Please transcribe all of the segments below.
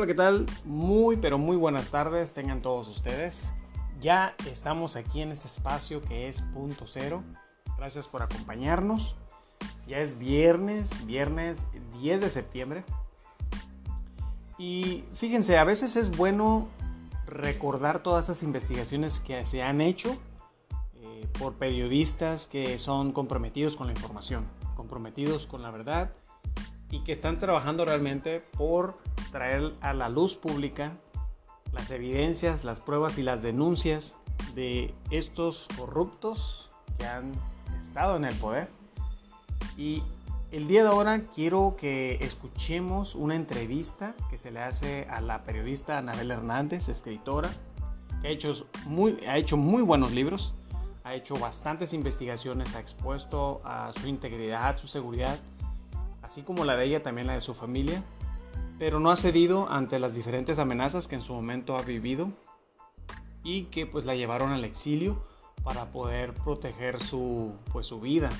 Hola, ¿qué tal? Muy, pero muy buenas tardes tengan todos ustedes. Ya estamos aquí en este espacio que es punto cero. Gracias por acompañarnos. Ya es viernes, viernes 10 de septiembre. Y fíjense, a veces es bueno recordar todas esas investigaciones que se han hecho eh, por periodistas que son comprometidos con la información, comprometidos con la verdad y que están trabajando realmente por traer a la luz pública las evidencias, las pruebas y las denuncias de estos corruptos que han estado en el poder. Y el día de ahora quiero que escuchemos una entrevista que se le hace a la periodista Anabel Hernández, escritora, que ha hecho muy, ha hecho muy buenos libros, ha hecho bastantes investigaciones, ha expuesto a su integridad, su seguridad, así como la de ella, también la de su familia pero no ha cedido ante las diferentes amenazas que en su momento ha vivido y que pues la llevaron al exilio para poder proteger su, pues, su vida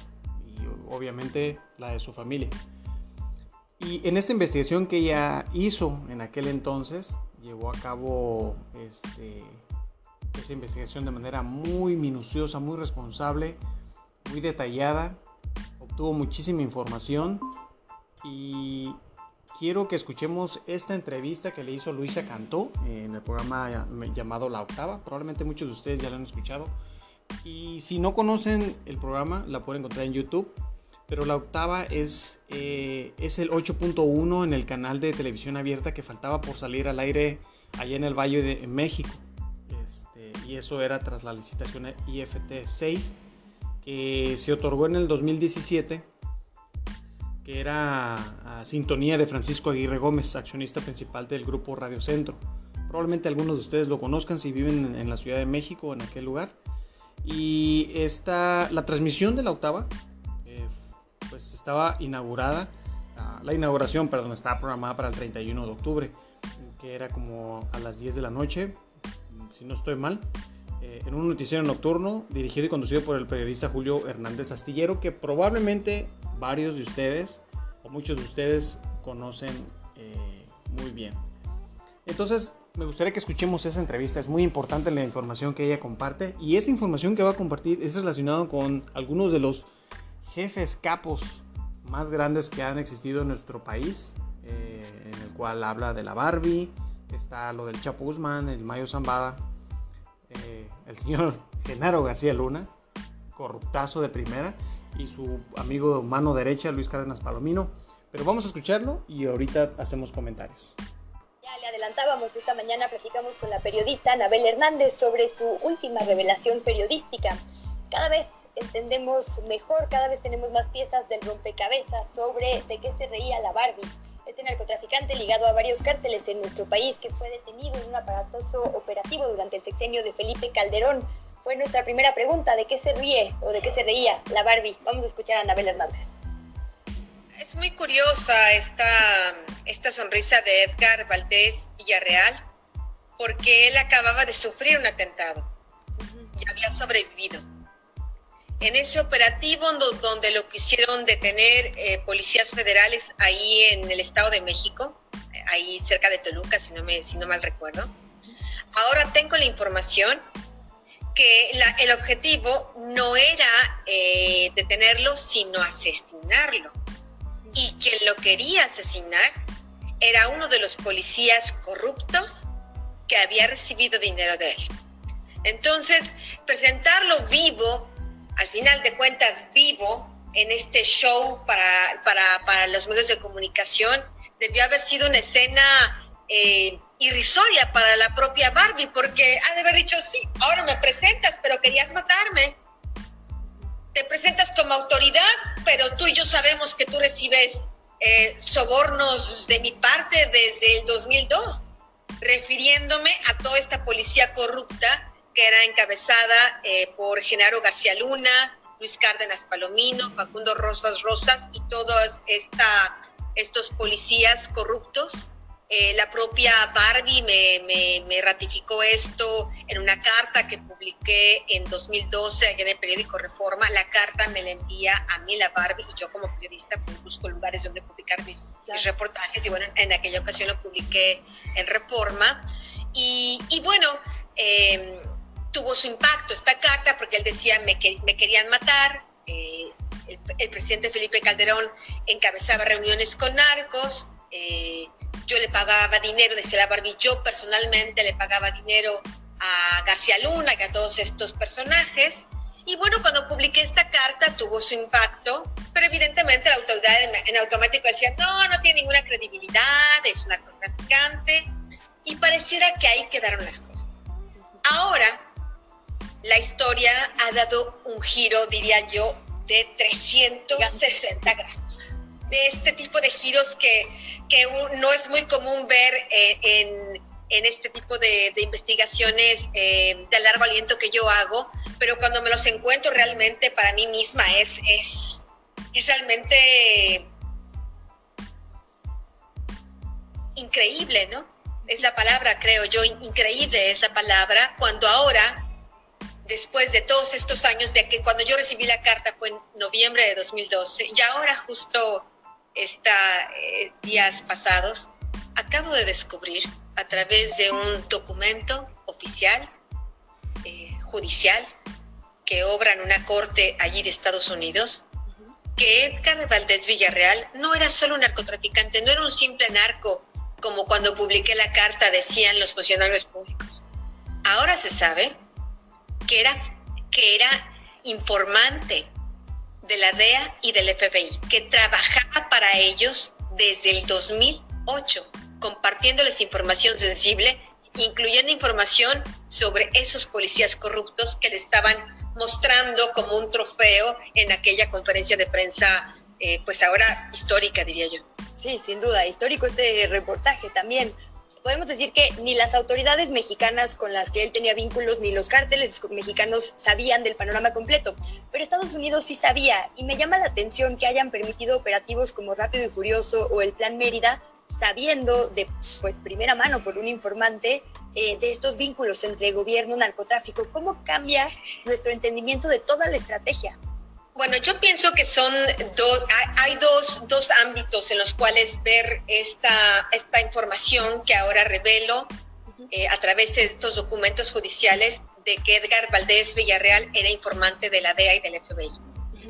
y obviamente la de su familia. Y en esta investigación que ella hizo en aquel entonces, llevó a cabo este, esa investigación de manera muy minuciosa, muy responsable, muy detallada, obtuvo muchísima información y quiero que escuchemos esta entrevista que le hizo Luisa Cantó en el programa llamado La Octava. Probablemente muchos de ustedes ya lo han escuchado. Y si no conocen el programa, la pueden encontrar en YouTube. Pero La Octava es, eh, es el 8.1 en el canal de televisión abierta que faltaba por salir al aire allá en el Valle de México. Este, y eso era tras la licitación IFT 6 que se otorgó en el 2017 era sintonía de Francisco Aguirre Gómez, accionista principal del grupo Radio Centro. Probablemente algunos de ustedes lo conozcan si viven en la Ciudad de México o en aquel lugar. Y esta, la transmisión de la octava, eh, pues estaba inaugurada, la inauguración, perdón, estaba programada para el 31 de octubre, que era como a las 10 de la noche, si no estoy mal. Eh, en un noticiero nocturno dirigido y conducido por el periodista Julio Hernández Astillero, que probablemente varios de ustedes o muchos de ustedes conocen eh, muy bien. Entonces, me gustaría que escuchemos esa entrevista. Es muy importante la información que ella comparte. Y esta información que va a compartir es relacionada con algunos de los jefes capos más grandes que han existido en nuestro país. Eh, en el cual habla de la Barbie, está lo del Chapo Guzmán, el Mayo Zambada, eh, el señor Genaro García Luna, corruptazo de primera, y su amigo mano derecha, Luis Cárdenas Palomino. Pero vamos a escucharlo y ahorita hacemos comentarios. Ya le adelantábamos esta mañana, platicamos con la periodista Anabel Hernández sobre su última revelación periodística. Cada vez entendemos mejor, cada vez tenemos más piezas del rompecabezas sobre de qué se reía la Barbie este narcotraficante ligado a varios cárteles en nuestro país que fue detenido en un aparatoso operativo durante el sexenio de Felipe Calderón. Fue nuestra primera pregunta, ¿de qué se ríe o de qué se reía la Barbie? Vamos a escuchar a Anabel Hernández. Es muy curiosa esta, esta sonrisa de Edgar Valdés Villarreal, porque él acababa de sufrir un atentado y había sobrevivido en ese operativo donde lo quisieron detener eh, policías federales ahí en el Estado de México, ahí cerca de Toluca, si no, me, si no mal recuerdo. Ahora tengo la información que el objetivo no era eh, detenerlo, sino asesinarlo. Y quien lo quería asesinar era uno de los policías corruptos que había recibido dinero de él. Entonces, presentarlo vivo al final de cuentas vivo en este show para, para, los medios de comunicación, debió haber sido una escena eh, irrisoria para la propia Barbie, porque ha de haber dicho, sí, ahora me presentas, pero querías matarme. Te presentas como autoridad, pero tú y yo sabemos que tú recibes eh, sobornos de mi parte desde el 2002, refiriéndome a toda esta policía corrupta que era encabezada eh, por Genaro García Luna, Luis Cárdenas Palomino, Facundo Rosas Rosas y todos estos policías corruptos eh, la propia Barbie me, me, ratificó esto en una carta que publiqué en 2012 en el periódico Reforma. La carta me la envía a mí la Barbie y yo como periodista pues, busco lugares donde publicar mis, reportajes y bueno, en aquella ocasión lo publiqué en Reforma. Y, y bueno, em, tuvo su impacto esta carta porque él decía me, que, me querían matar. Eh, el, presidente Felipe Calderón encabezaba reuniones con narcos. Eh, yo le pagaba dinero, decía la Barbie, yo personalmente le pagaba dinero a García Luna y a todos estos personajes. Y bueno, cuando publiqué esta carta tuvo su impacto, pero evidentemente la autoridad en, automático decía, no, no tiene ninguna credibilidad, es un narcotraficante, y pareciera que ahí quedaron las cosas. Ahora, la historia ha dado un giro, diría yo, de 360 grados. De este tipo de giros que que no es muy común ver eh, en, en, este tipo de, investigaciones eh, de largo aliento que yo hago, pero cuando me los encuentro realmente para mí misma es, es, es realmente increíble, ¿no? Es la palabra, creo yo, increíble es la palabra, cuando ahora, después de todos estos años, de que cuando yo recibí la carta fue en noviembre de 2012, y ahora justo está, eh, días pasados, acabo de descubrir a través de un documento oficial, eh, judicial, que obra en una corte allí de Estados Unidos, que Edgar Valdés Villarreal no era solo un narcotraficante, no era un simple narco, como cuando publiqué la carta decían los funcionarios públicos. Ahora se sabe que era, que era informante de la DEA y del FBI, que trabajaba para ellos desde el 2008, compartiéndoles información sensible, incluyendo información sobre esos policías corruptos que le estaban mostrando como un trofeo en aquella conferencia de prensa, eh, pues ahora histórica, diría yo. Sí, sin duda, histórico este reportaje también podemos decir que ni las autoridades mexicanas con las que él tenía vínculos ni los cárteles mexicanos sabían del panorama completo, pero Estados Unidos sí sabía y me llama la atención que hayan permitido operativos como Rápido y Furioso o el Plan Mérida sabiendo de pues primera mano por un informante eh, de estos vínculos entre gobierno y narcotráfico. ¿Cómo cambia nuestro entendimiento de toda la estrategia? Bueno, yo pienso que son dos, hay dos, dos, ámbitos en los cuales ver esta, esta información que ahora revelo eh, a través de estos documentos judiciales de que Edgar Valdés Villarreal era informante de la DEA y del FBI.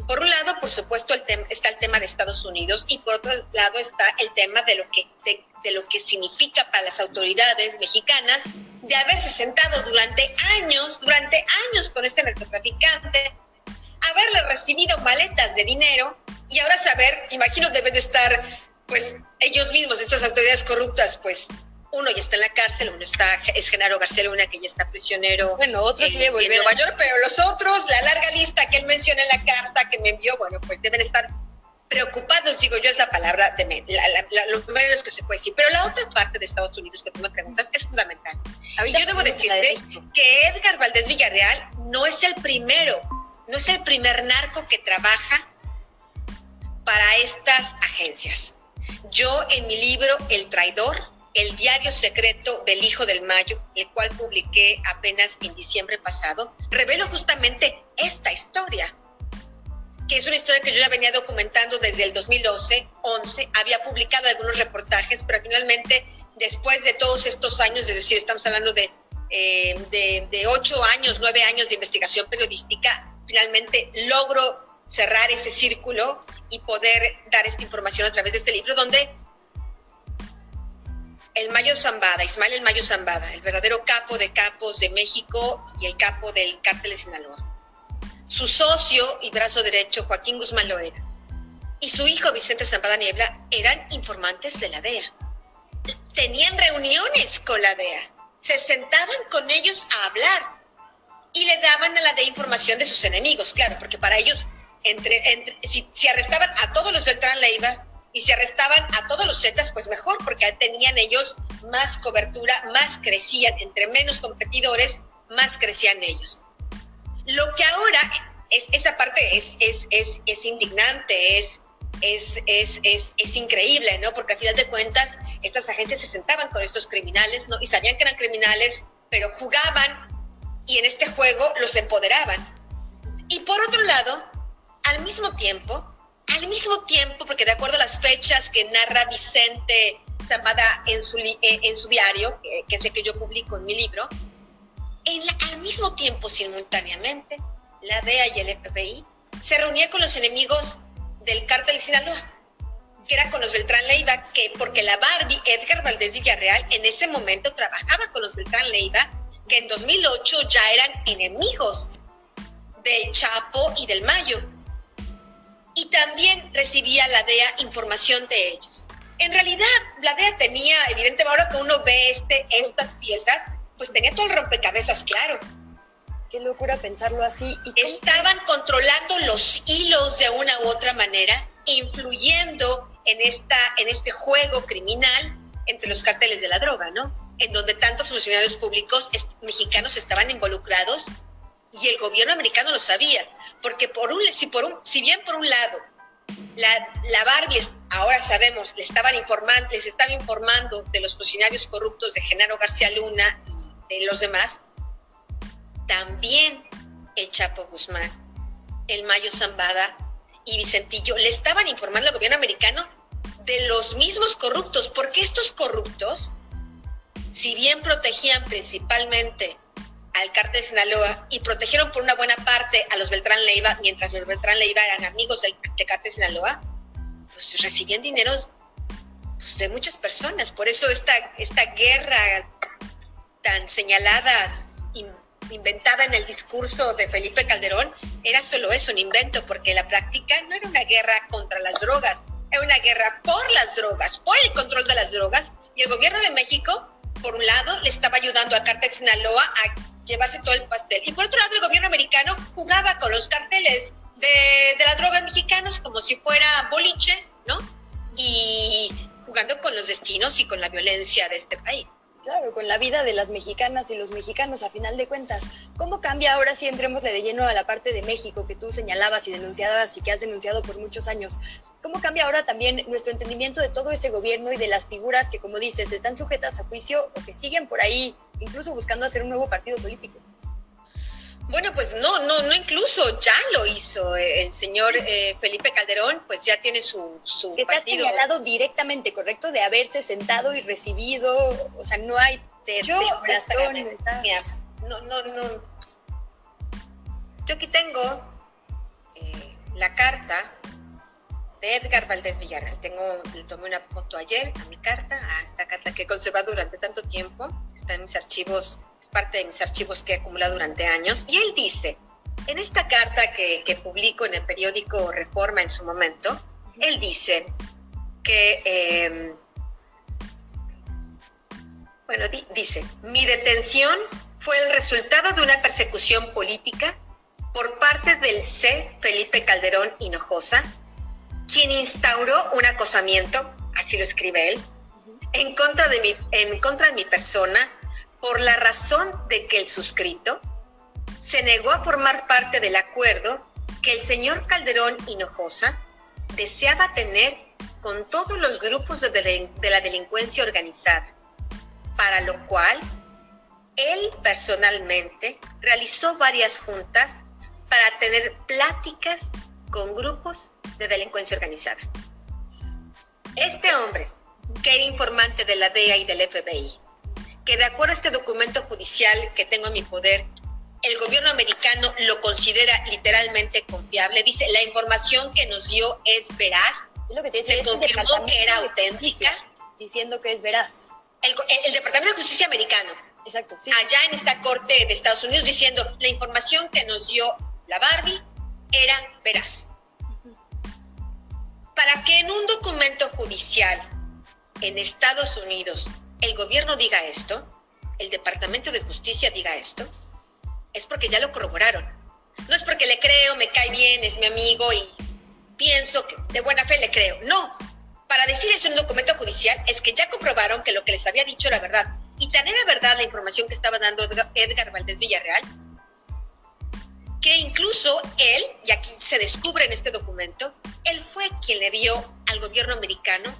Por un lado, por supuesto, el está el tema de Estados Unidos y por otro lado está el tema de lo que, de, de lo que significa para las autoridades mexicanas de haberse sentado durante años, durante años con este narcotraficante, haberle recibido maletas de dinero y ahora saber, imagino deben de estar, pues ellos mismos, estas autoridades corruptas, pues uno ya está en la cárcel, uno está, es Genaro García Luna, que ya está prisionero bueno, otro en, en Nueva York, pero los otros, la larga lista que él menciona en la carta que me envió, bueno, pues deben estar preocupados, digo yo, es la palabra de la, la, los primeros que se puede decir. Pero la otra parte de Estados Unidos que tú me preguntas es fundamental. Y yo debo decirte que Edgar Valdés Villarreal no es el primero no es el primer narco que trabaja para estas agencias. Yo en mi libro El traidor, el diario secreto del Hijo del Mayo, el cual publiqué apenas en diciembre pasado, revelo justamente esta historia, que es una historia que yo ya venía documentando desde el 2012, 11, había publicado algunos reportajes, pero finalmente, después de todos estos años, es decir, estamos hablando de, eh, de ocho años, nueve años de investigación periodística, finalmente logro cerrar ese círculo y poder dar esta información a través de este libro donde el Mayo Zambada, Ismael el Mayo Zambada, el verdadero capo de capos de México y el capo del cártel de Sinaloa. Su socio y brazo derecho, Joaquín Guzmán Loera, y su hijo Vicente Zambada Niebla eran informantes de la DEA. Tenían reuniones con la DEA, se sentaban con ellos a hablar y le daban a la de información de sus enemigos, claro, porque para ellos, entre, si, arrestaban a todos los Beltrán Leiva y si arrestaban a todos los Zetas, pues mejor, porque tenían ellos más cobertura, más crecían, entre menos competidores, más crecían ellos. Lo que ahora, es, esa parte es, es, es, es indignante, es, es, es, es, es, increíble, ¿no? Porque al final de cuentas, estas agencias se sentaban con estos criminales, ¿no? Y sabían que eran criminales, pero jugaban y en este juego los empoderaban. Y por otro lado, al mismo tiempo, al mismo tiempo, porque de acuerdo a las fechas que narra Vicente Zambada en su, eh, en su diario, que es el que yo publico en mi libro, en al mismo tiempo, simultáneamente, la DEA y el FBI se reunía con los enemigos del cártel de Sinaloa, que era con los Beltrán Leiva, que porque la Barbie Edgar Valdés Villarreal en ese momento trabajaba con los Beltrán Leiva, que en 2008 ya eran enemigos del Chapo y del Mayo. Y también recibía la DEA información de ellos. En realidad, la DEA tenía, evidentemente, ahora que uno ve este, estas piezas, pues tenía todo el rompecabezas claro Qué locura pensarlo así. Estaban controlando los hilos de una u otra manera, influyendo en, esta, en este juego criminal entre los carteles de la droga, ¿no? En donde tantos funcionarios públicos mexicanos estaban involucrados y el gobierno americano lo sabía, porque por un, si, por un, si bien por un lado la, la Barbie, ahora sabemos, le estaban informando, les estaba informando de los funcionarios corruptos de Genaro García Luna y de los demás, también el Chapo Guzmán, el Mayo Zambada y Vicentillo le estaban informando al gobierno americano de los mismos corruptos, porque estos corruptos, si bien protegían principalmente al cártel de Sinaloa y protegieron por una buena parte a los Beltrán Leiva, mientras los Beltrán Leiva eran amigos del, cártel de Sinaloa, pues recibían dineros pues, de muchas personas. Por eso esta, esta guerra tan señalada inventada en el discurso de Felipe Calderón era solo eso, un invento, porque la práctica no era una guerra contra las drogas, era una guerra por las drogas, por el control de las drogas, y el gobierno de México, por un lado, le estaba ayudando a Cártel Sinaloa a llevarse todo el pastel, y por otro lado, el gobierno americano jugaba con los carteles de, de las drogas mexicanos como si fuera boliche, ¿no? Y jugando con los destinos y con la violencia de este país. Claro, con la vida de las mexicanas y los mexicanos a final de cuentas. ¿Cómo cambia ahora si entremos de lleno a la parte de México que tú señalabas y denunciabas y que has denunciado por muchos años? ¿Cómo cambia ahora también nuestro entendimiento de todo ese gobierno y de las figuras que, como dices, están sujetas a juicio o que siguen por ahí, incluso buscando hacer un nuevo partido político? Bueno, pues no, no, no incluso ya lo hizo eh, el señor eh, Felipe Calderón, pues ya tiene su, su Está partido. señalado directamente, correcto, de haberse sentado y recibido, o sea, no hay Yo, no, no, no. Yo aquí tengo eh, la carta de Edgar Valdés Villarreal. Tengo, le tomé una foto ayer a mi carta, a esta carta que he conservado durante tanto tiempo. Está en mis archivos parte de mis archivos que he acumulado durante años, y él dice, en esta carta que, que publico en el periódico Reforma en su momento, él dice que, em, bueno, dice, mi detención fue el resultado de una persecución política por parte del C. Felipe Calderón Hinojosa, quien instauró un acosamiento, así lo escribe él, en contra de mi, en contra de mi persona por la razón de que el suscrito se negó a formar parte del acuerdo que el señor Calderón Hinojosa deseaba tener con todos los grupos de, la delincuencia organizada, para lo cual él personalmente realizó varias juntas para tener pláticas con grupos de delincuencia organizada. Este hombre, que era informante de la DEA y del FBI, que de acuerdo a este documento judicial que tengo en mi poder, el gobierno americano lo considera literalmente confiable. Dice, la información que nos dio es veraz. lo que Se confirmó que era auténtica. Diciendo que es veraz. El, Departamento de Justicia americano. Exacto, sí. Allá en esta corte de Estados Unidos diciendo, la información que nos dio la Barbie era veraz. Para que en un documento judicial en Estados Unidos el gobierno diga esto, el Departamento de Justicia diga esto, es porque ya lo corroboraron. No es porque le creo, me cae bien, es mi amigo y pienso que de buena fe le creo. No, para decir eso en un documento judicial es que ya comprobaron que lo que les había dicho era verdad. Y tan era verdad la información que estaba dando Edgar Valdés Villarreal, que incluso él, y aquí se descubre en este documento, él fue quien le dio al gobierno americano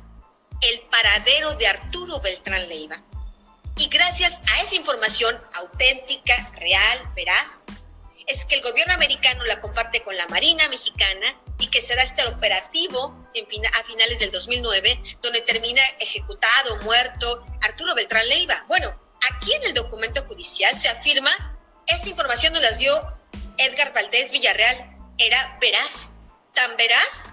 el paradero de Arturo Beltrán Leiva. Y gracias a esa información auténtica, real, veraz, es que el gobierno americano la comparte con la Marina mexicana y que se da este operativo en a finales del 2009, donde termina ejecutado, muerto Arturo Beltrán Leiva. Bueno, aquí en el documento judicial se afirma, esa información nos la dio Edgar Valdés Villarreal, era veraz, tan veraz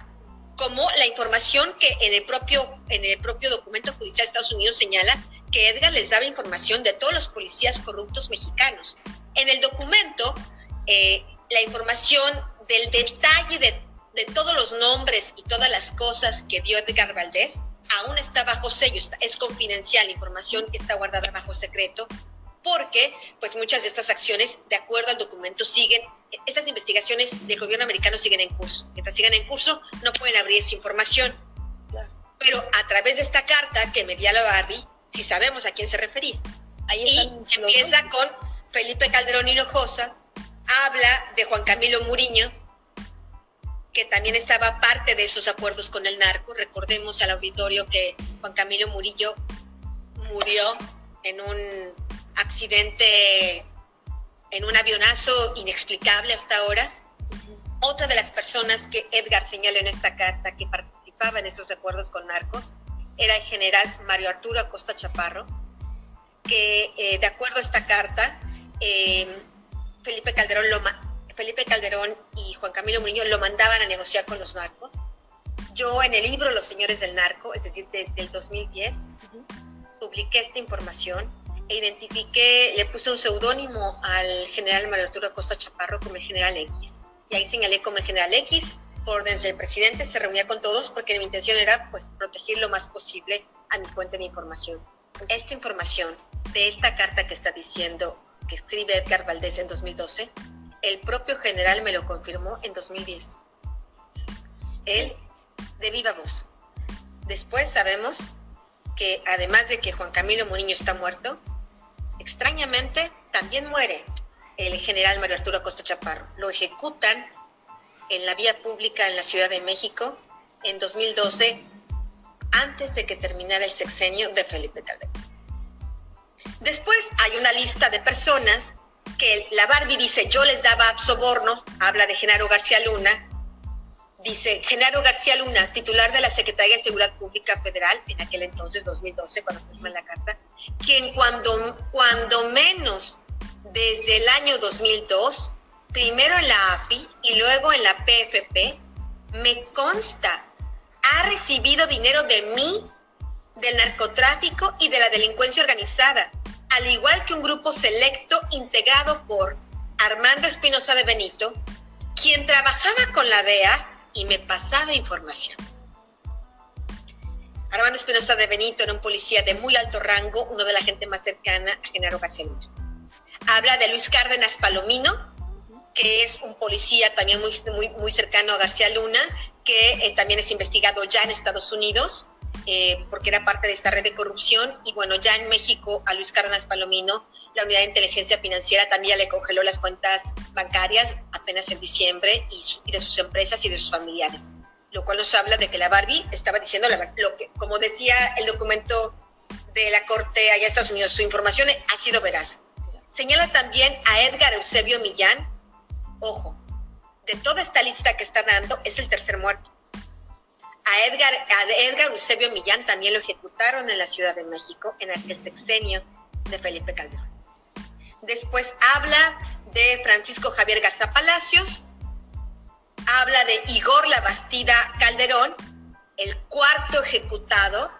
como la información que en el propio, en el propio documento judicial de Estados Unidos señala que Edgar les daba información de todos los policías corruptos mexicanos. En el documento, eh, la información del detalle de, de, todos los nombres y todas las cosas que dio Edgar Valdés aún está bajo sello, es confidencial, información que está guardada bajo secreto, porque pues muchas de estas acciones, de acuerdo al documento, siguen, estas investigaciones del gobierno americano siguen en curso. Mientras sigan en curso, no pueden abrir esa información. Pero a través de esta carta que me dio la Barbie, si sabemos a quién se refería. Ahí y empieza con Felipe Calderón Hinojosa, habla de Juan Camilo Muriño, que también estaba parte de esos acuerdos con el narco. Recordemos al auditorio que Juan Camilo Murillo murió en un accidente en un avionazo inexplicable hasta ahora. Otra de las personas que Edgar señala en esta carta que participaba en esos acuerdos con narcos era el general Mario Arturo Acosta Chaparro, que eh, de acuerdo a esta carta, eh, Felipe, Calderón lo, Felipe Calderón y Juan Camilo Murillo lo mandaban a negociar con los narcos. Yo en el libro Los Señores del Narco, es decir, desde el 2010, publiqué esta información e identifiqué, le puse un seudónimo al general Mario Arturo Acosta Chaparro como el general X. Y ahí señalé como el general X, por orden del presidente, se reunía con todos porque mi intención era pues proteger lo más posible a mi fuente de información. Esta información de esta carta que está diciendo que escribe Edgar Valdés en 2012, el propio general me lo confirmó en 2010. Él de viva voz. Después sabemos que además de que Juan Camilo Muriño está muerto, Extrañamente, también muere el general Mario Arturo Acosta Chaparro. Lo ejecutan en la vía pública en la Ciudad de México en 2012, antes de que terminara el sexenio de Felipe Calderón. Después hay una lista de personas que la Barbie dice yo les daba sobornos, habla de Genaro García Luna, dice Genaro García Luna, titular de la Secretaría de Seguridad Pública Federal, en aquel entonces, 2012, cuando firma la carta, quien cuando, cuando menos desde el año 2002, primero en la AFI y luego en la PFP, me consta, ha recibido dinero de mí, del narcotráfico y de la delincuencia organizada, al igual que un grupo selecto integrado por Armando Espinosa de Benito, quien trabajaba con la DEA y me pasaba información. Armando Espinosa de Benito era un policía de muy alto rango, uno de la gente más cercana a Genaro García Habla de Luis Cárdenas Palomino, que es un policía también muy, muy, muy cercano a García Luna, que eh, también es investigado ya en Estados Unidos, eh, porque era parte de esta red de corrupción. Y bueno, ya en México a Luis Cárdenas Palomino, la Unidad de Inteligencia Financiera también le congeló las cuentas bancarias apenas en diciembre y, de sus empresas y de sus familiares lo cual nos habla de que la Barbie estaba diciendo lo que, como decía el documento de la Corte allá en Estados Unidos, su información ha sido veraz. Señala también a Edgar Eusebio Millán, ojo, de toda esta lista que está dando, es el tercer muerto. A Edgar, a Edgar Eusebio Millán también lo ejecutaron en la Ciudad de México en aquel sexenio de Felipe Calderón. Después habla de Francisco Javier Garza Palacios, habla de Igor Labastida Calderón, el cuarto ejecutado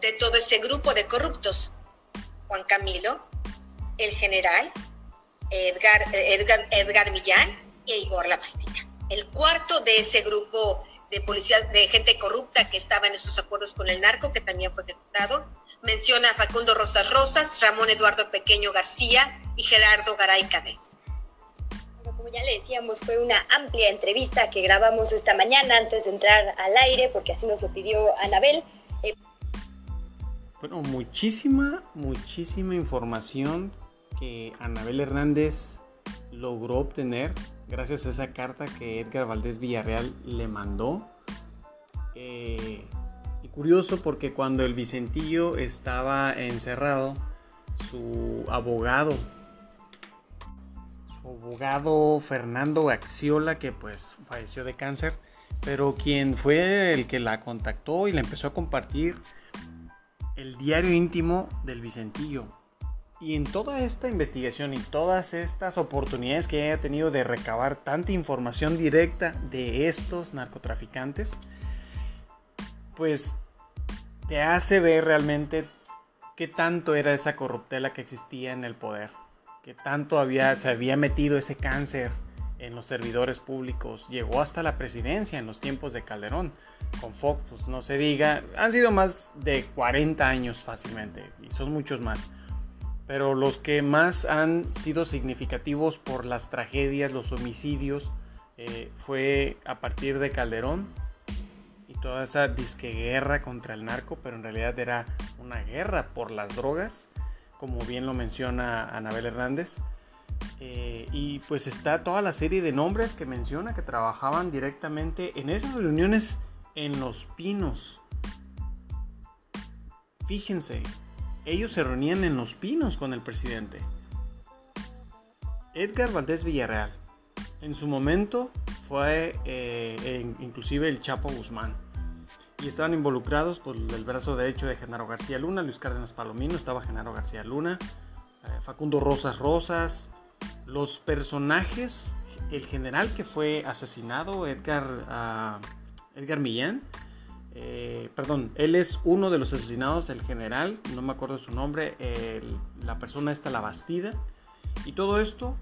de todo ese grupo de corruptos. Juan Camilo, el general, Edgar, Edgar, Edgar Millán e Igor Labastida. El cuarto de ese grupo de policías, de gente corrupta que estaba en estos acuerdos con el narco, que también fue ejecutado. Menciona a Facundo Rosas Rosas, Ramón Eduardo Pequeño García y Gerardo Garay Cadé ya le decíamos, fue una amplia entrevista que grabamos esta mañana antes de entrar al aire, porque así nos lo pidió Anabel. Eh, bueno, muchísima, muchísima información que Anabel Hernández logró obtener gracias a esa carta que Edgar Valdés Villarreal le mandó. Eh, y curioso porque cuando el Vicentillo estaba encerrado, su abogado, su abogado Fernando Axiola, que pues falleció de cáncer, pero quien fue el que la contactó y le empezó a compartir el diario íntimo del Vicentillo. Y en toda esta investigación y todas estas oportunidades que haya tenido de recabar tanta información directa de estos narcotraficantes, pues te hace ver realmente qué tanto era esa corruptela que existía en el poder, qué tanto había, se había metido ese cáncer en los servidores públicos, llegó hasta la presidencia en los tiempos de Calderón, con Fox, pues no se diga, han sido más de 40 años fácilmente, y son muchos más, pero los que más han sido significativos por las tragedias, los homicidios, eh, fue a partir de Calderón y toda esa disque guerra contra el narco, pero en realidad era una guerra por las drogas, como bien lo menciona Anabel Hernández. Eh, y pues está toda la serie de nombres que menciona que trabajaban directamente en esas reuniones en Los Pinos. Fíjense, ellos se reunían en Los Pinos con el presidente. Edgar Valdés Villarreal, en su momento fue eh, inclusive el Chapo Guzmán. Y estaban involucrados por el brazo derecho de Genaro García Luna, Luis Cárdenas Palomino, estaba Genaro García Luna, eh, Facundo Rosas Rosas, los personajes, el general que fue asesinado, Edgar, ah, Edgar Millán, eh, perdón, él es uno de los asesinados, el general, no me acuerdo su nombre, la persona está la Bastida, y todo esto,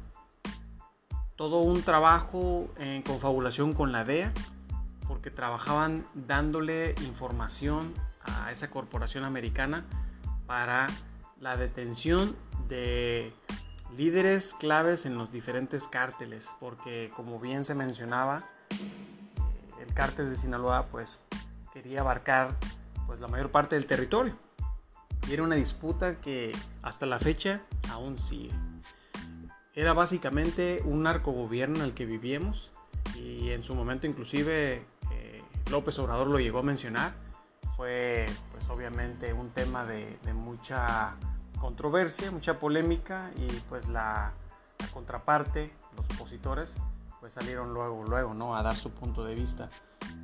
todo un trabajo en confabulación con la DEA, porque trabajaban dándole información a esa corporación americana para la detención de líderes claves en los diferentes cárteles, porque como bien se mencionaba, eh, el cártel de Sinaloa pues quería abarcar pues la mayor parte del territorio. Y era una disputa que hasta la fecha aún sigue. Era básicamente un narcogobierno en el que vivíamos y en su momento inclusive eh, López Obrador lo llegó a mencionar. Fue pues obviamente un tema de mucha controversia, mucha polémica y pues la, contraparte, los opositores, pues salieron luego, luego, ¿no? A dar su punto de vista.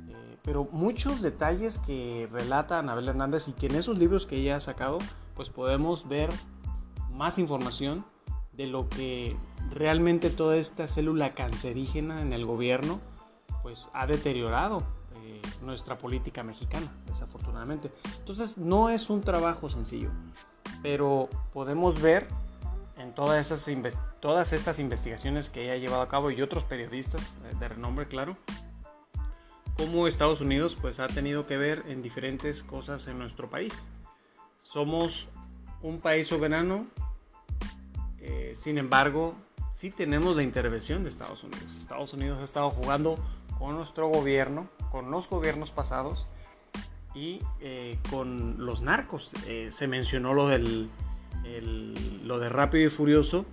Eh, pero muchos detalles que relata Anabel Hernández y que en esos libros que ella ha sacado, pues podemos ver más información de lo que realmente toda esta célula cancerígena en el gobierno, pues ha deteriorado eh, nuestra política mexicana, desafortunadamente. Entonces no es un trabajo sencillo pero podemos ver en todas, esas todas estas investigaciones que ella ha llevado a cabo y otros periodistas eh, de renombre, claro, cómo Estados Unidos pues ha tenido que ver en diferentes cosas en nuestro país. Somos un país soberano, eh, sin embargo, sí tenemos la intervención de Estados Unidos. Estados Unidos ha estado jugando con nuestro gobierno, con los gobiernos pasados, y eh, con los narcos. Eh, se mencionó lo, del, lo de Rápido y Furioso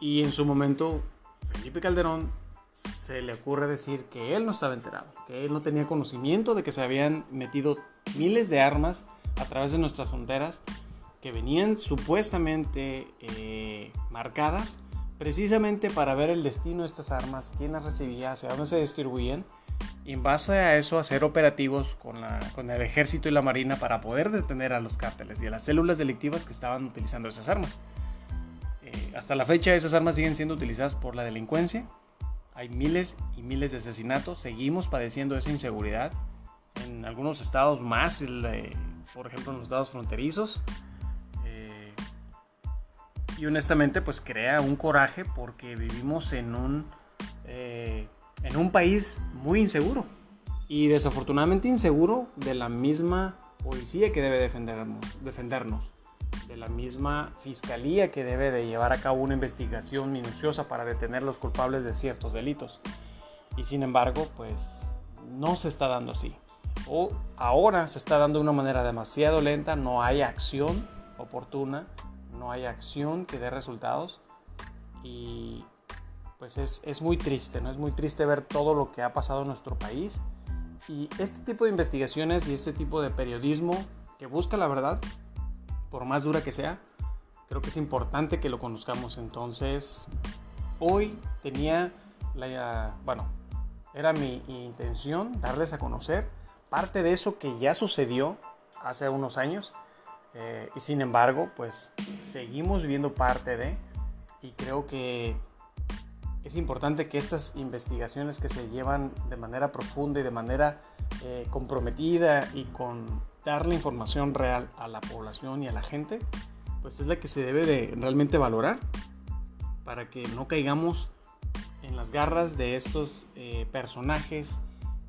y en su momento Felipe Calderón se le ocurre decir que él no estaba enterado, que él no tenía conocimiento de que se habían metido miles de armas a través de nuestras fronteras que venían supuestamente eh, marcadas precisamente para ver el destino de estas armas, quién las recibía, hacia dónde se distribuían y en base a eso hacer operativos con, el ejército y la marina para poder detener a los cárteles y a las células delictivas que estaban utilizando esas armas. Eh, hasta la fecha esas armas siguen siendo utilizadas por la delincuencia. Hay miles y miles de asesinatos. Seguimos padeciendo esa inseguridad. En algunos estados más, por ejemplo en los estados fronterizos. Y honestamente pues crea un coraje porque vivimos en un... Eh, en un país muy inseguro y desafortunadamente inseguro de la misma policía que debe defendernos, defendernos, de la misma fiscalía que debe de llevar a cabo una investigación minuciosa para detener los culpables de ciertos delitos. Y sin embargo, pues no se está dando así. O ahora se está dando de una manera demasiado lenta, no hay acción oportuna, no hay acción que dé resultados y pues es, es muy triste, ¿no? Es muy triste ver todo lo que ha pasado en nuestro país. Y este tipo de investigaciones y este tipo de periodismo que busca la verdad, por más dura que sea, creo que es importante que lo conozcamos. Entonces, hoy tenía la, bueno, era mi intención darles a conocer parte de eso que ya sucedió hace unos años eh, y sin embargo, pues seguimos viendo parte de y creo que es importante que estas investigaciones que se llevan de manera profunda y de manera eh, comprometida y con darle información real a la población y a la gente, pues es la que se debe de realmente valorar para que no caigamos en las garras de estos eh, personajes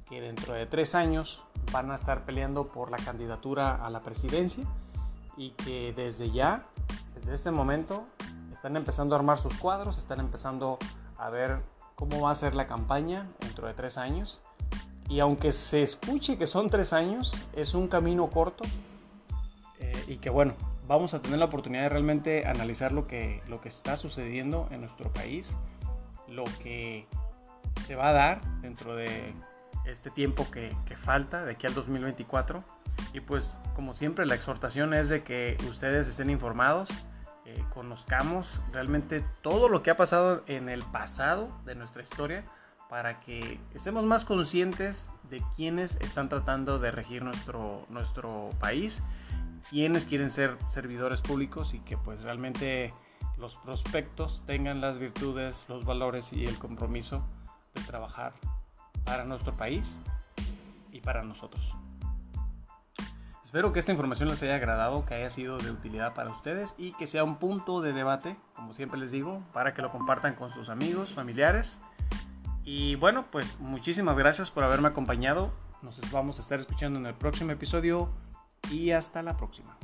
que dentro de tres años van a estar peleando por la candidatura a la presidencia y que desde ya, desde este momento, están empezando a armar sus cuadros, están empezando a ver cómo va a ser la campaña dentro de tres años. Y aunque se escuche que son tres años, es un camino corto eh, y que bueno, vamos a tener la oportunidad de realmente analizar lo que, lo que está sucediendo en nuestro país, lo que se va a dar dentro de este tiempo que, que falta, de aquí al 2024. Y pues como siempre la exhortación es de que ustedes estén informados, eh, conozcamos realmente todo lo que ha pasado en el pasado de nuestra historia para que estemos más conscientes de quienes están tratando de regir nuestro, nuestro país, quienes quieren ser servidores públicos y que pues realmente los prospectos tengan las virtudes, los valores y el compromiso de trabajar para nuestro país y para nosotros. Espero que esta información les haya agradado, que haya sido de utilidad para ustedes y que sea un punto de debate, como siempre les digo, para que lo compartan con sus amigos, familiares. Y bueno, pues muchísimas gracias por haberme acompañado. Nos vamos a estar escuchando en el próximo episodio y hasta la próxima.